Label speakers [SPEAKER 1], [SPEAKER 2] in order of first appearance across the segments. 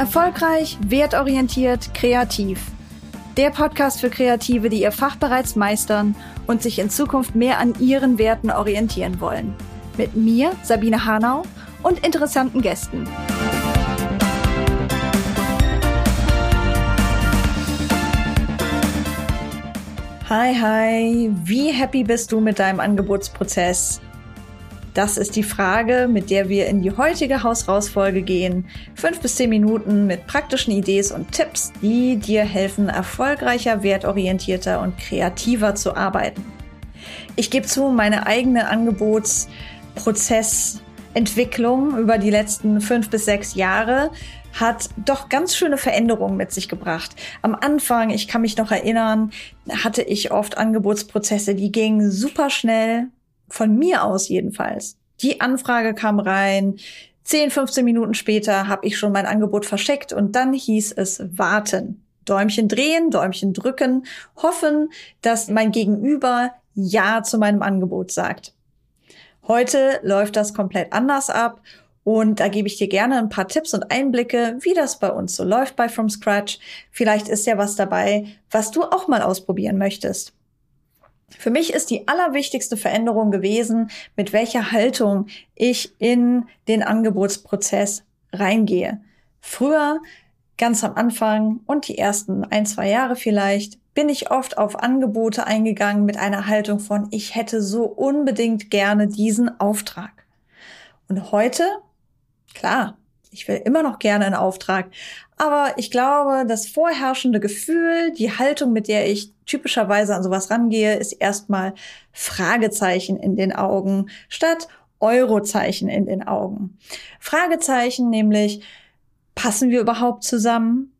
[SPEAKER 1] Erfolgreich, wertorientiert, kreativ. Der Podcast für Kreative, die ihr Fach bereits meistern und sich in Zukunft mehr an ihren Werten orientieren wollen. Mit mir, Sabine Hanau, und interessanten Gästen. Hi, hi, wie happy bist du mit deinem Angebotsprozess? Das ist die Frage, mit der wir in die heutige Hausrausfolge gehen. Fünf bis zehn Minuten mit praktischen Ideen und Tipps, die dir helfen, erfolgreicher, wertorientierter und kreativer zu arbeiten. Ich gebe zu, meine eigene Angebotsprozessentwicklung über die letzten fünf bis sechs Jahre hat doch ganz schöne Veränderungen mit sich gebracht. Am Anfang, ich kann mich noch erinnern, hatte ich oft Angebotsprozesse, die gingen super schnell, von mir aus jedenfalls. Die Anfrage kam rein, 10, 15 Minuten später habe ich schon mein Angebot verschickt und dann hieß es warten. Däumchen drehen, Däumchen drücken, hoffen, dass mein Gegenüber Ja zu meinem Angebot sagt. Heute läuft das komplett anders ab und da gebe ich dir gerne ein paar Tipps und Einblicke, wie das bei uns so läuft bei From Scratch. Vielleicht ist ja was dabei, was du auch mal ausprobieren möchtest. Für mich ist die allerwichtigste Veränderung gewesen, mit welcher Haltung ich in den Angebotsprozess reingehe. Früher, ganz am Anfang und die ersten ein, zwei Jahre vielleicht, bin ich oft auf Angebote eingegangen mit einer Haltung von, ich hätte so unbedingt gerne diesen Auftrag. Und heute, klar, ich will immer noch gerne einen Auftrag, aber ich glaube, das vorherrschende Gefühl, die Haltung, mit der ich typischerweise an sowas rangehe, ist erstmal Fragezeichen in den Augen statt Eurozeichen in den Augen. Fragezeichen nämlich, passen wir überhaupt zusammen?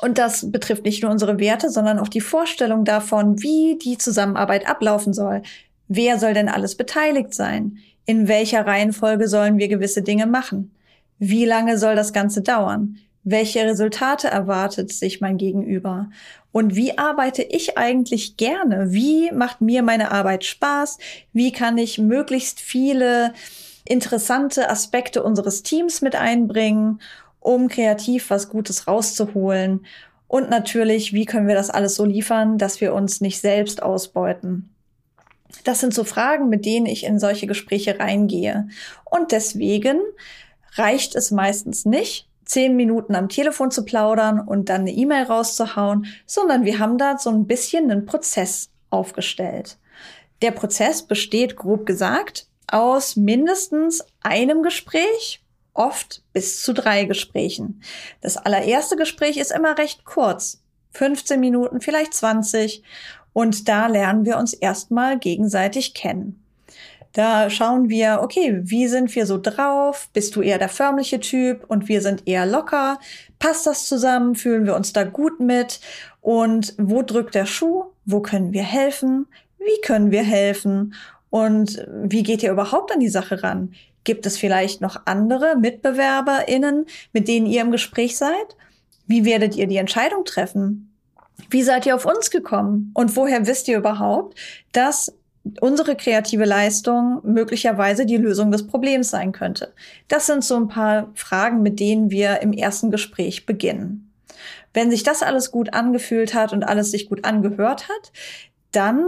[SPEAKER 1] Und das betrifft nicht nur unsere Werte, sondern auch die Vorstellung davon, wie die Zusammenarbeit ablaufen soll. Wer soll denn alles beteiligt sein? In welcher Reihenfolge sollen wir gewisse Dinge machen? Wie lange soll das Ganze dauern? Welche Resultate erwartet sich mein Gegenüber? Und wie arbeite ich eigentlich gerne? Wie macht mir meine Arbeit Spaß? Wie kann ich möglichst viele interessante Aspekte unseres Teams mit einbringen, um kreativ was Gutes rauszuholen? Und natürlich, wie können wir das alles so liefern, dass wir uns nicht selbst ausbeuten? Das sind so Fragen, mit denen ich in solche Gespräche reingehe. Und deswegen reicht es meistens nicht, zehn Minuten am Telefon zu plaudern und dann eine E-Mail rauszuhauen, sondern wir haben da so ein bisschen einen Prozess aufgestellt. Der Prozess besteht, grob gesagt, aus mindestens einem Gespräch, oft bis zu drei Gesprächen. Das allererste Gespräch ist immer recht kurz, 15 Minuten, vielleicht 20. Und da lernen wir uns erstmal gegenseitig kennen. Da schauen wir, okay, wie sind wir so drauf? Bist du eher der förmliche Typ und wir sind eher locker? Passt das zusammen? Fühlen wir uns da gut mit? Und wo drückt der Schuh? Wo können wir helfen? Wie können wir helfen? Und wie geht ihr überhaupt an die Sache ran? Gibt es vielleicht noch andere MitbewerberInnen, mit denen ihr im Gespräch seid? Wie werdet ihr die Entscheidung treffen? Wie seid ihr auf uns gekommen? Und woher wisst ihr überhaupt, dass unsere kreative Leistung möglicherweise die Lösung des Problems sein könnte. Das sind so ein paar Fragen, mit denen wir im ersten Gespräch beginnen. Wenn sich das alles gut angefühlt hat und alles sich gut angehört hat, dann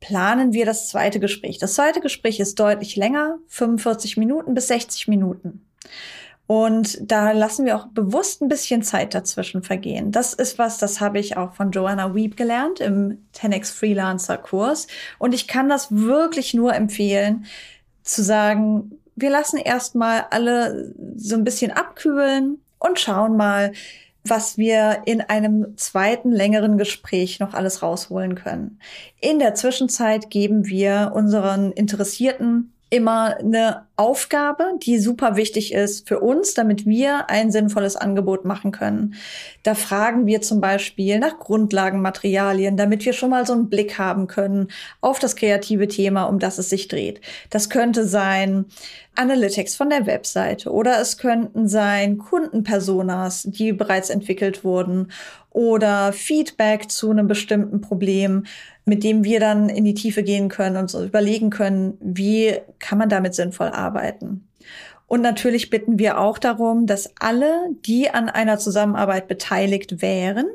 [SPEAKER 1] planen wir das zweite Gespräch. Das zweite Gespräch ist deutlich länger, 45 Minuten bis 60 Minuten. Und da lassen wir auch bewusst ein bisschen Zeit dazwischen vergehen. Das ist was, das habe ich auch von Joanna Weeb gelernt im 10x Freelancer Kurs. Und ich kann das wirklich nur empfehlen, zu sagen, wir lassen erstmal alle so ein bisschen abkühlen und schauen mal, was wir in einem zweiten längeren Gespräch noch alles rausholen können. In der Zwischenzeit geben wir unseren Interessierten immer eine Aufgabe, die super wichtig ist für uns, damit wir ein sinnvolles Angebot machen können. Da fragen wir zum Beispiel nach Grundlagenmaterialien, damit wir schon mal so einen Blick haben können auf das kreative Thema, um das es sich dreht. Das könnte sein Analytics von der Webseite oder es könnten sein Kundenpersonas, die bereits entwickelt wurden oder Feedback zu einem bestimmten Problem, mit dem wir dann in die Tiefe gehen können und so überlegen können, wie kann man damit sinnvoll arbeiten. Und natürlich bitten wir auch darum, dass alle, die an einer Zusammenarbeit beteiligt wären,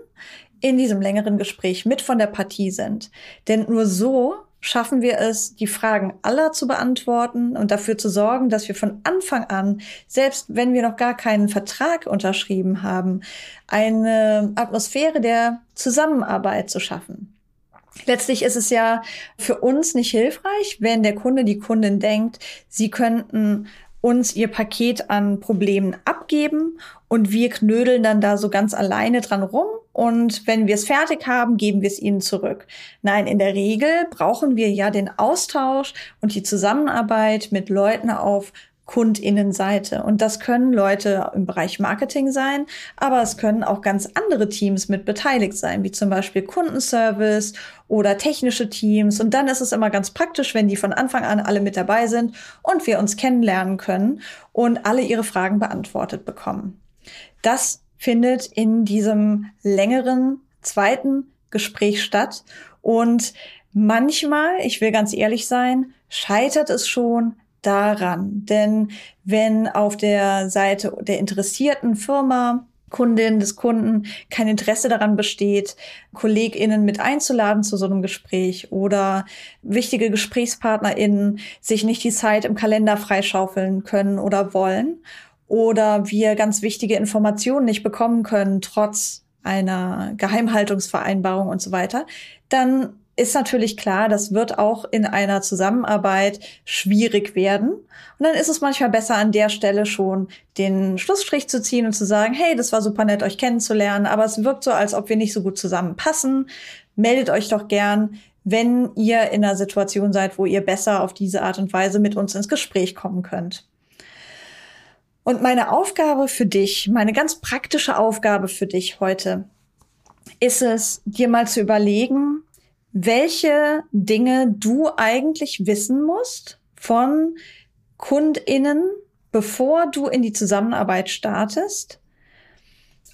[SPEAKER 1] in diesem längeren Gespräch mit von der Partie sind. Denn nur so schaffen wir es, die Fragen aller zu beantworten und dafür zu sorgen, dass wir von Anfang an, selbst wenn wir noch gar keinen Vertrag unterschrieben haben, eine Atmosphäre der Zusammenarbeit zu schaffen. Letztlich ist es ja für uns nicht hilfreich, wenn der Kunde, die Kundin denkt, sie könnten uns ihr Paket an Problemen abgeben und wir knödeln dann da so ganz alleine dran rum und wenn wir es fertig haben, geben wir es ihnen zurück. Nein, in der Regel brauchen wir ja den Austausch und die Zusammenarbeit mit Leuten auf Kundinnenseite. Und das können Leute im Bereich Marketing sein, aber es können auch ganz andere Teams mit beteiligt sein, wie zum Beispiel Kundenservice oder technische Teams. Und dann ist es immer ganz praktisch, wenn die von Anfang an alle mit dabei sind und wir uns kennenlernen können und alle ihre Fragen beantwortet bekommen. Das findet in diesem längeren zweiten Gespräch statt. Und manchmal, ich will ganz ehrlich sein, scheitert es schon daran. Denn wenn auf der Seite der interessierten Firma Kundin des Kunden kein Interesse daran besteht, KollegInnen mit einzuladen zu so einem Gespräch oder wichtige GesprächspartnerInnen sich nicht die Zeit im Kalender freischaufeln können oder wollen oder wir ganz wichtige Informationen nicht bekommen können, trotz einer Geheimhaltungsvereinbarung und so weiter, dann ist natürlich klar, das wird auch in einer Zusammenarbeit schwierig werden. Und dann ist es manchmal besser, an der Stelle schon den Schlussstrich zu ziehen und zu sagen, hey, das war super nett, euch kennenzulernen, aber es wirkt so, als ob wir nicht so gut zusammenpassen. Meldet euch doch gern, wenn ihr in einer Situation seid, wo ihr besser auf diese Art und Weise mit uns ins Gespräch kommen könnt. Und meine Aufgabe für dich, meine ganz praktische Aufgabe für dich heute, ist es, dir mal zu überlegen, welche Dinge du eigentlich wissen musst von KundInnen, bevor du in die Zusammenarbeit startest,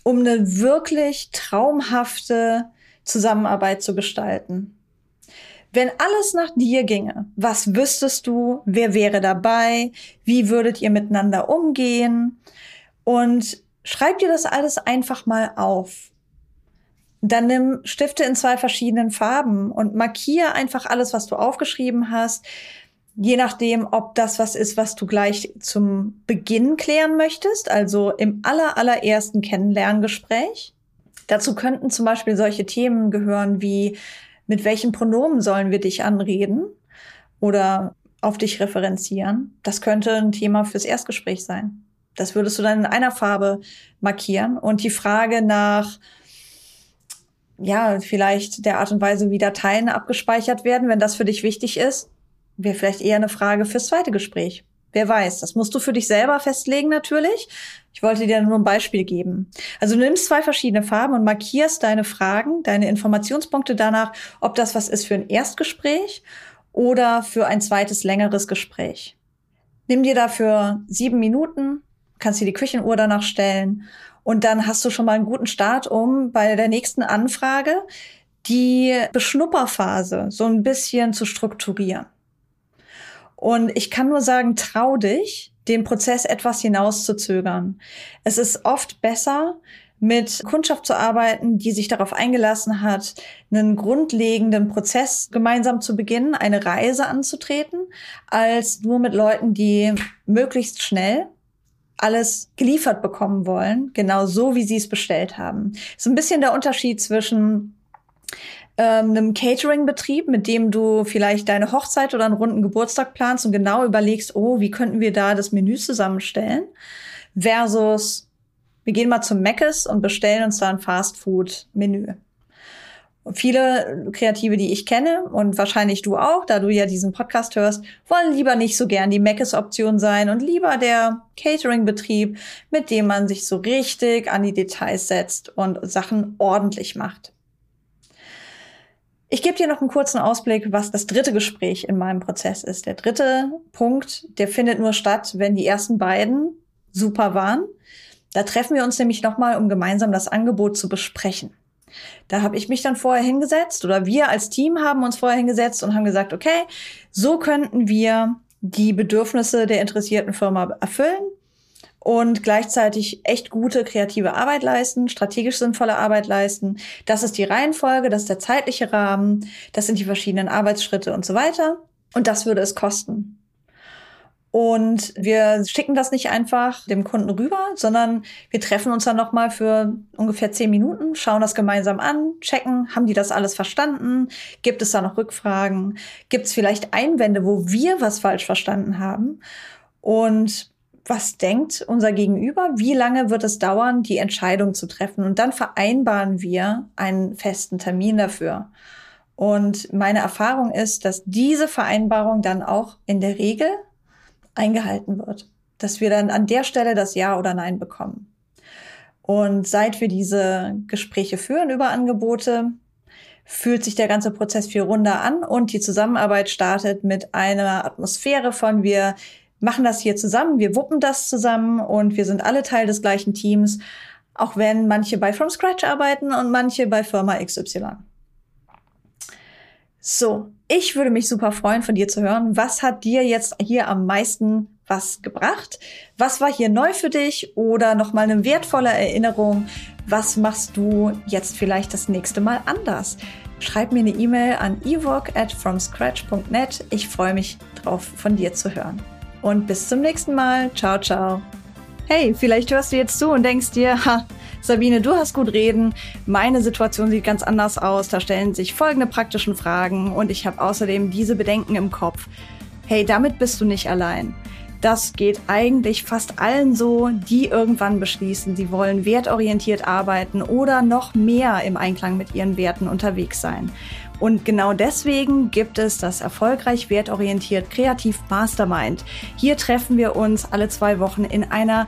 [SPEAKER 1] um eine wirklich traumhafte Zusammenarbeit zu gestalten. Wenn alles nach dir ginge, was wüsstest du, wer wäre dabei, wie würdet ihr miteinander umgehen und schreib dir das alles einfach mal auf. Dann nimm Stifte in zwei verschiedenen Farben und markiere einfach alles, was du aufgeschrieben hast. Je nachdem, ob das was ist, was du gleich zum Beginn klären möchtest, also im aller, allerersten Kennenlerngespräch. Dazu könnten zum Beispiel solche Themen gehören wie, mit welchen Pronomen sollen wir dich anreden oder auf dich referenzieren? Das könnte ein Thema fürs Erstgespräch sein. Das würdest du dann in einer Farbe markieren. Und die Frage nach, ja, vielleicht der Art und Weise, wie Dateien abgespeichert werden, wenn das für dich wichtig ist, wäre vielleicht eher eine Frage fürs zweite Gespräch. Wer weiß, das musst du für dich selber festlegen natürlich. Ich wollte dir nur ein Beispiel geben. Also du nimmst zwei verschiedene Farben und markierst deine Fragen, deine Informationspunkte danach, ob das was ist für ein Erstgespräch oder für ein zweites längeres Gespräch. Nimm dir dafür sieben Minuten, kannst dir die Küchenuhr danach stellen und dann hast du schon mal einen guten Start, um bei der nächsten Anfrage die Beschnupperphase so ein bisschen zu strukturieren. Und ich kann nur sagen, trau dich, den Prozess etwas hinauszuzögern. Es ist oft besser, mit Kundschaft zu arbeiten, die sich darauf eingelassen hat, einen grundlegenden Prozess gemeinsam zu beginnen, eine Reise anzutreten, als nur mit Leuten, die möglichst schnell alles geliefert bekommen wollen, genau so, wie sie es bestellt haben. So ein bisschen der Unterschied zwischen ähm, einem Catering-Betrieb, mit dem du vielleicht deine Hochzeit oder einen runden Geburtstag planst und genau überlegst, oh, wie könnten wir da das Menü zusammenstellen, versus wir gehen mal zum Meckes und bestellen uns da ein Fast-Food-Menü viele Kreative, die ich kenne und wahrscheinlich du auch, da du ja diesen Podcast hörst, wollen lieber nicht so gern die Meckes-Option sein und lieber der Catering-Betrieb, mit dem man sich so richtig an die Details setzt und Sachen ordentlich macht. Ich gebe dir noch einen kurzen Ausblick, was das dritte Gespräch in meinem Prozess ist. Der dritte Punkt, der findet nur statt, wenn die ersten beiden super waren. Da treffen wir uns nämlich nochmal, um gemeinsam das Angebot zu besprechen. Da habe ich mich dann vorher hingesetzt oder wir als Team haben uns vorher hingesetzt und haben gesagt, okay, so könnten wir die Bedürfnisse der interessierten Firma erfüllen und gleichzeitig echt gute kreative Arbeit leisten, strategisch sinnvolle Arbeit leisten. Das ist die Reihenfolge, das ist der zeitliche Rahmen, das sind die verschiedenen Arbeitsschritte und so weiter. Und das würde es kosten. Und wir schicken das nicht einfach dem Kunden rüber, sondern wir treffen uns dann nochmal für ungefähr zehn Minuten, schauen das gemeinsam an, checken, haben die das alles verstanden? Gibt es da noch Rückfragen? Gibt es vielleicht Einwände, wo wir was falsch verstanden haben? Und was denkt unser Gegenüber? Wie lange wird es dauern, die Entscheidung zu treffen? Und dann vereinbaren wir einen festen Termin dafür. Und meine Erfahrung ist, dass diese Vereinbarung dann auch in der Regel eingehalten wird. Dass wir dann an der Stelle das Ja oder Nein bekommen. Und seit wir diese Gespräche führen über Angebote, fühlt sich der ganze Prozess viel runder an und die Zusammenarbeit startet mit einer Atmosphäre von wir machen das hier zusammen, wir wuppen das zusammen und wir sind alle Teil des gleichen Teams, auch wenn manche bei From Scratch arbeiten und manche bei Firma XY. So, ich würde mich super freuen, von dir zu hören. Was hat dir jetzt hier am meisten was gebracht? Was war hier neu für dich oder nochmal eine wertvolle Erinnerung? Was machst du jetzt vielleicht das nächste Mal anders? Schreib mir eine E-Mail an evoc at fromscratch.net. Ich freue mich drauf, von dir zu hören. Und bis zum nächsten Mal. Ciao, ciao. Hey, vielleicht hörst du jetzt zu und denkst dir, ha, Sabine, du hast gut reden. Meine Situation sieht ganz anders aus. Da stellen sich folgende praktischen Fragen und ich habe außerdem diese Bedenken im Kopf. Hey, damit bist du nicht allein. Das geht eigentlich fast allen so, die irgendwann beschließen, sie wollen wertorientiert arbeiten oder noch mehr im Einklang mit ihren Werten unterwegs sein. Und genau deswegen gibt es das erfolgreich wertorientiert Kreativ Mastermind. Hier treffen wir uns alle zwei Wochen in einer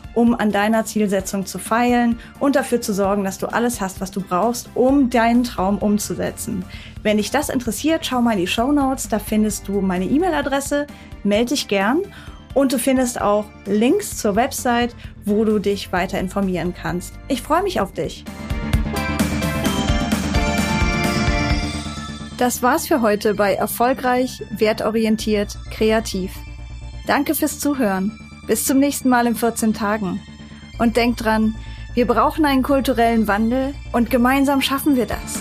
[SPEAKER 1] um an deiner Zielsetzung zu feilen und dafür zu sorgen, dass du alles hast, was du brauchst, um deinen Traum umzusetzen. Wenn dich das interessiert, schau mal in die Show Notes, da findest du meine E-Mail-Adresse, melde dich gern und du findest auch Links zur Website, wo du dich weiter informieren kannst. Ich freue mich auf dich. Das war's für heute bei Erfolgreich, Wertorientiert, Kreativ. Danke fürs Zuhören. Bis zum nächsten Mal in 14 Tagen. Und denkt dran, wir brauchen einen kulturellen Wandel und gemeinsam schaffen wir das.